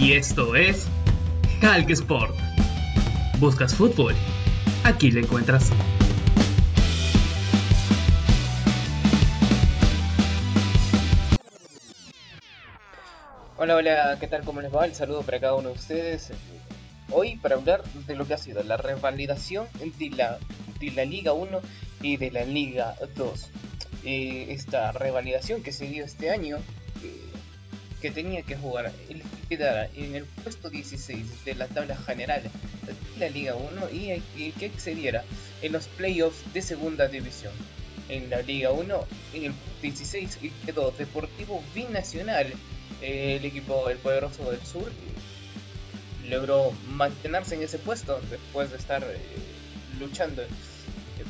Y esto es Hulk Sport. ¿Buscas fútbol? Aquí lo encuentras. Hola, hola, ¿qué tal? ¿Cómo les va? El saludo para cada uno de ustedes. Hoy para hablar de lo que ha sido la revalidación de la, de la Liga 1 y de la Liga 2. Eh, esta revalidación que se dio este año, eh, que tenía que jugar que quedara en el puesto 16 de la tabla general de la Liga 1 y que accediera en los playoffs de segunda división. En la Liga 1, en el 16 quedó Deportivo Binacional el equipo El Poderoso del Sur logró mantenerse en ese puesto después de estar eh, luchando eh,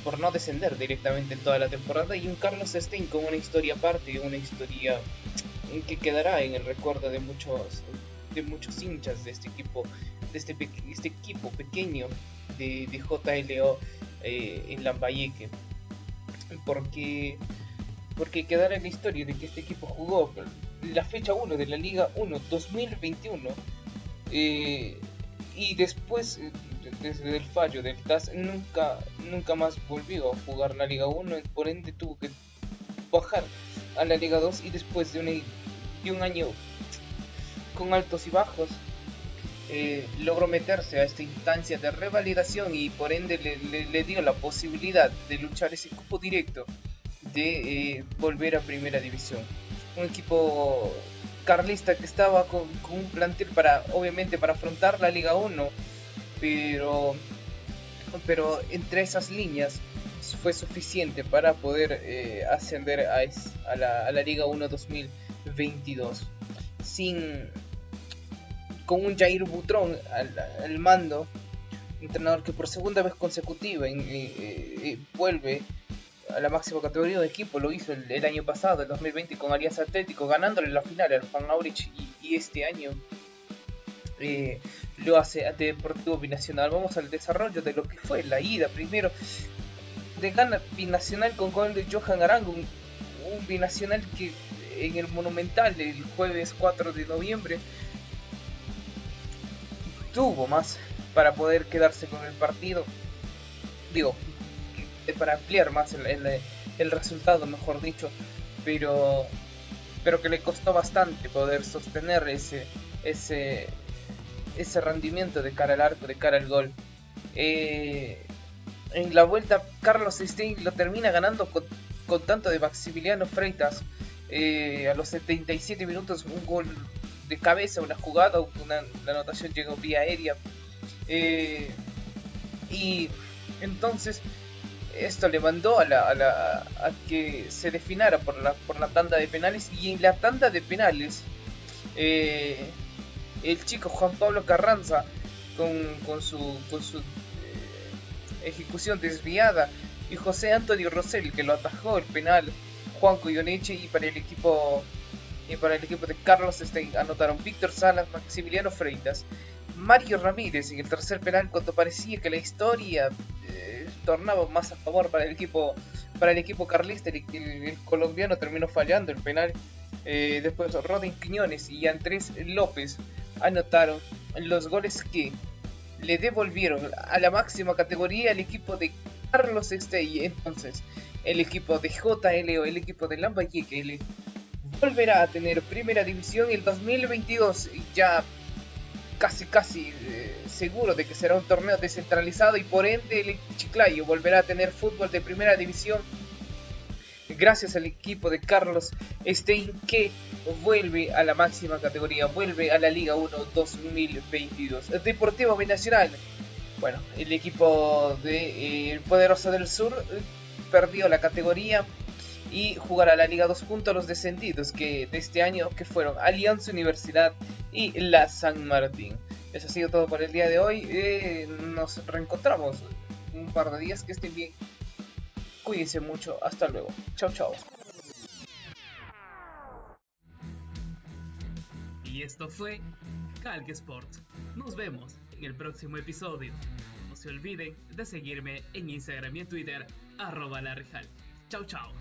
por no descender directamente en toda la temporada y un Carlos Stein con una historia aparte, una historia que quedará en el recuerdo de muchos de muchos hinchas de este equipo de este, este equipo pequeño de, JLO eh, en Lambayeque. Porque porque quedará en la historia de que este equipo jugó la fecha 1 de la Liga 1 2021 eh, y después eh, desde el fallo del TAS nunca nunca más volvió a jugar la Liga 1 por ende tuvo que bajar a la Liga 2 y después de un año con altos y bajos eh, logró meterse a esta instancia de revalidación y por ende le, dio la posibilidad de luchar ese cupo directo de volver a primera división un equipo carlista que estaba con, un plantel para, obviamente, para afrontar la Liga 1, pero, pero entre esas líneas fue suficiente para poder eh, ascender a, la, a, la, Liga 1 2022. Sin, con un Jair Butrón al, mando, entrenador que por segunda vez consecutiva eh, eh, vuelve a la máxima categoría de equipo, lo hizo el, año pasado, el 2020, con Alianza Atlético, ganándole la final al Juan Aurich y, este año eh, lo hace ante Deportivo Binacional. Vamos al desarrollo de lo que fue la ida primero de gana Binacional con gol de Johan Arango, un, Binacional que en el Monumental el jueves 4 de noviembre tuvo más para poder quedarse con el partido. Digo, para ampliar más el, resultado, mejor dicho, pero, pero que le costó bastante poder sostener ese, ese, ese rendimiento de cara al arco, de cara al gol. Eh, en la vuelta, Carlos Stein lo termina ganando con, tanto de Maximiliano Freitas. Eh, a los 77 minutos, un gol de cabeza, una jugada, una, la anotación llegó vía aérea. Eh, y entonces esto le mandó a, la, a, la, a que se definara por la, por la tanda de penales y en la tanda de penales eh, el chico Juan Pablo Carranza con, con su, con su eh, ejecución desviada y José Antonio Rosell que lo atajó el penal Juan Coyoneche y para el equipo y para el equipo de Carlos Stein anotaron Víctor Salas, Maximiliano Freitas, Mario Ramírez en el tercer penal cuando parecía que la historia tornaba más a favor para el equipo para el equipo carlista. El, colombiano terminó fallando el penal. Eh, después Rodin Quiñones y Andrés López anotaron los goles que le devolvieron a la máxima categoría al equipo de Carlos Estey. Entonces, el equipo de JLO, el equipo de Lambayeque, volverá a tener primera división el 2022. Ya casi casi eh, seguro de que será un torneo descentralizado y por ende el Chiclayo volverá a tener fútbol de primera división gracias al equipo de Carlos Stein que vuelve a la máxima categoría, vuelve a la Liga 1 2022. Deportivo Binacional, bueno, el equipo de eh, Poderoso del Sur eh, perdió la categoría y jugará la Liga 2 junto a los descendidos que de este año que fueron Alianza Universidad y la San Martín. Eso ha sido todo por el día de hoy. Eh, nos reencontramos un par de días. Que estén bien. Cuídense mucho. Hasta luego. Chao, chao. Y esto fue Calc Sport. Nos vemos en el próximo episodio. No se olviden de seguirme en Instagram y en Twitter, arroba la Chao, chao.